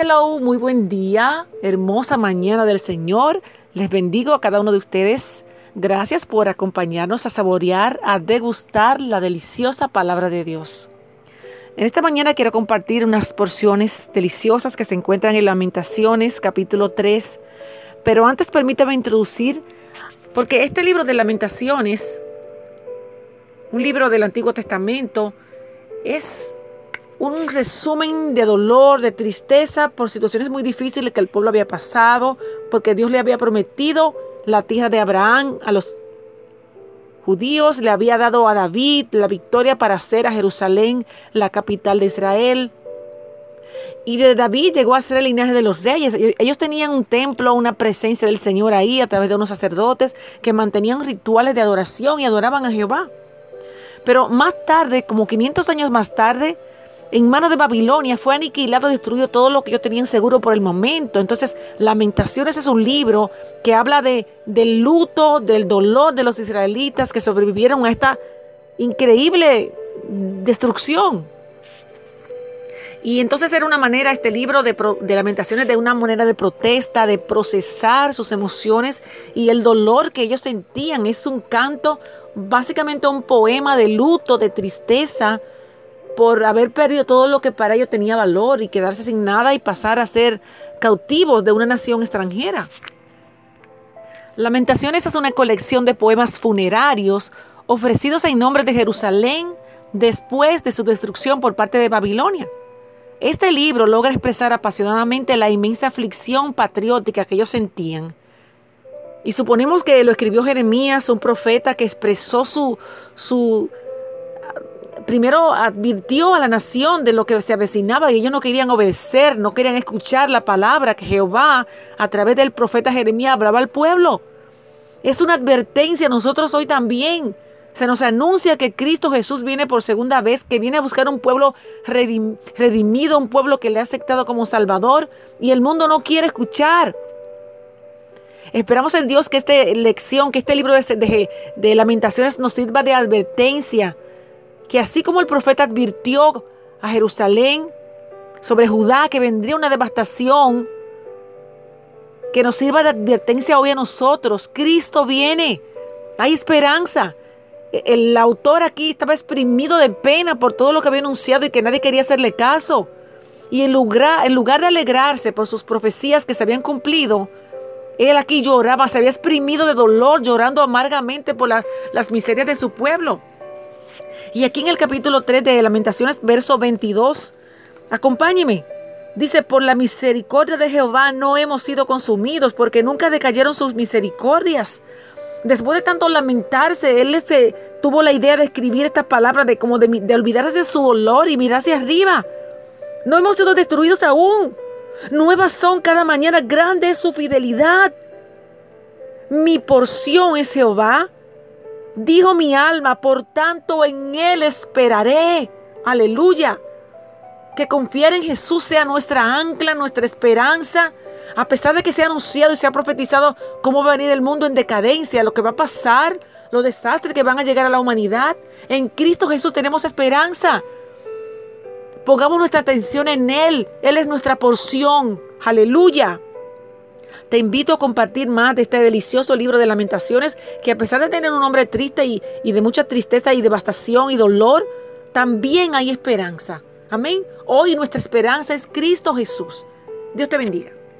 Hello, muy buen día, hermosa mañana del Señor. Les bendigo a cada uno de ustedes. Gracias por acompañarnos a saborear, a degustar la deliciosa palabra de Dios. En esta mañana quiero compartir unas porciones deliciosas que se encuentran en Lamentaciones capítulo 3. Pero antes permítame introducir, porque este libro de Lamentaciones, un libro del Antiguo Testamento, es un resumen de dolor, de tristeza por situaciones muy difíciles que el pueblo había pasado, porque Dios le había prometido la tierra de Abraham a los judíos, le había dado a David la victoria para hacer a Jerusalén la capital de Israel. Y de David llegó a ser el linaje de los reyes. Ellos tenían un templo, una presencia del Señor ahí a través de unos sacerdotes que mantenían rituales de adoración y adoraban a Jehová. Pero más tarde, como 500 años más tarde, en manos de Babilonia fue aniquilado, destruido todo lo que ellos tenían seguro por el momento. Entonces, Lamentaciones es un libro que habla de, del luto, del dolor de los israelitas que sobrevivieron a esta increíble destrucción. Y entonces era una manera, este libro de, de, lamentaciones, de una manera de protesta, de procesar sus emociones y el dolor que ellos sentían. Es un canto, básicamente un poema de luto, de tristeza, por haber perdido todo lo que para ellos tenía valor y quedarse sin nada y pasar a ser cautivos de una nación extranjera. Lamentaciones es una colección de poemas funerarios ofrecidos en nombre de Jerusalén después de su destrucción por parte de Babilonia. Este libro logra expresar apasionadamente la inmensa aflicción patriótica que ellos sentían. Y suponemos que lo escribió Jeremías, un profeta que expresó su, su primero advirtió a la nación de lo que se avecinaba y ellos no querían obedecer, no querían escuchar la palabra que Jehová a través del profeta Jeremías hablaba al pueblo. Es una advertencia a nosotros hoy también. Se nos anuncia que Cristo Jesús viene por segunda vez, que viene a buscar un pueblo redimido, un pueblo que le ha aceptado como Salvador y el mundo no quiere escuchar. Esperamos en Dios que esta lección, que este libro de, de lamentaciones nos sirva de advertencia que así como el profeta advirtió a Jerusalén sobre Judá que vendría una devastación, que nos sirva de advertencia hoy a nosotros. Cristo viene, hay esperanza. E-, el autor aquí estaba exprimido de pena por todo lo que había anunciado y que nadie quería hacerle caso. Y en lugar, en lugar de alegrarse por sus profecías que se habían cumplido, él aquí lloraba, se había exprimido de dolor, llorando amargamente por las miserias de su pueblo. Y aquí en el capítulo 3 de Lamentaciones, verso 22, acompáñeme. Dice, por la misericordia de Jehová no hemos sido consumidos, porque nunca decayeron sus misericordias. Después de tanto lamentarse, él se tuvo la idea de escribir estas palabras de como de, olvidarse de su dolor y mirar hacia arriba. No hemos sido destruidos aún. Nuevas son cada mañana, grande es su fidelidad. Mi porción es Jehová Dijo mi alma, por tanto en Él esperaré. Aleluya. Que confiar en Jesús sea nuestra ancla, nuestra esperanza. A pesar de que se ha anunciado y se ha profetizado cómo va a venir el mundo en decadencia, lo que va a pasar, los desastres que van a llegar a la humanidad, en Cristo Jesús tenemos esperanza. Pongamos nuestra atención en Él. Él es nuestra porción. Aleluya. Te invito a compartir más de este delicioso libro de lamentaciones que a pesar de tener un nombre triste y, y de mucha tristeza y devastación y dolor, también hay esperanza. Amén. Hoy nuestra esperanza es Cristo Jesús. Dios te bendiga.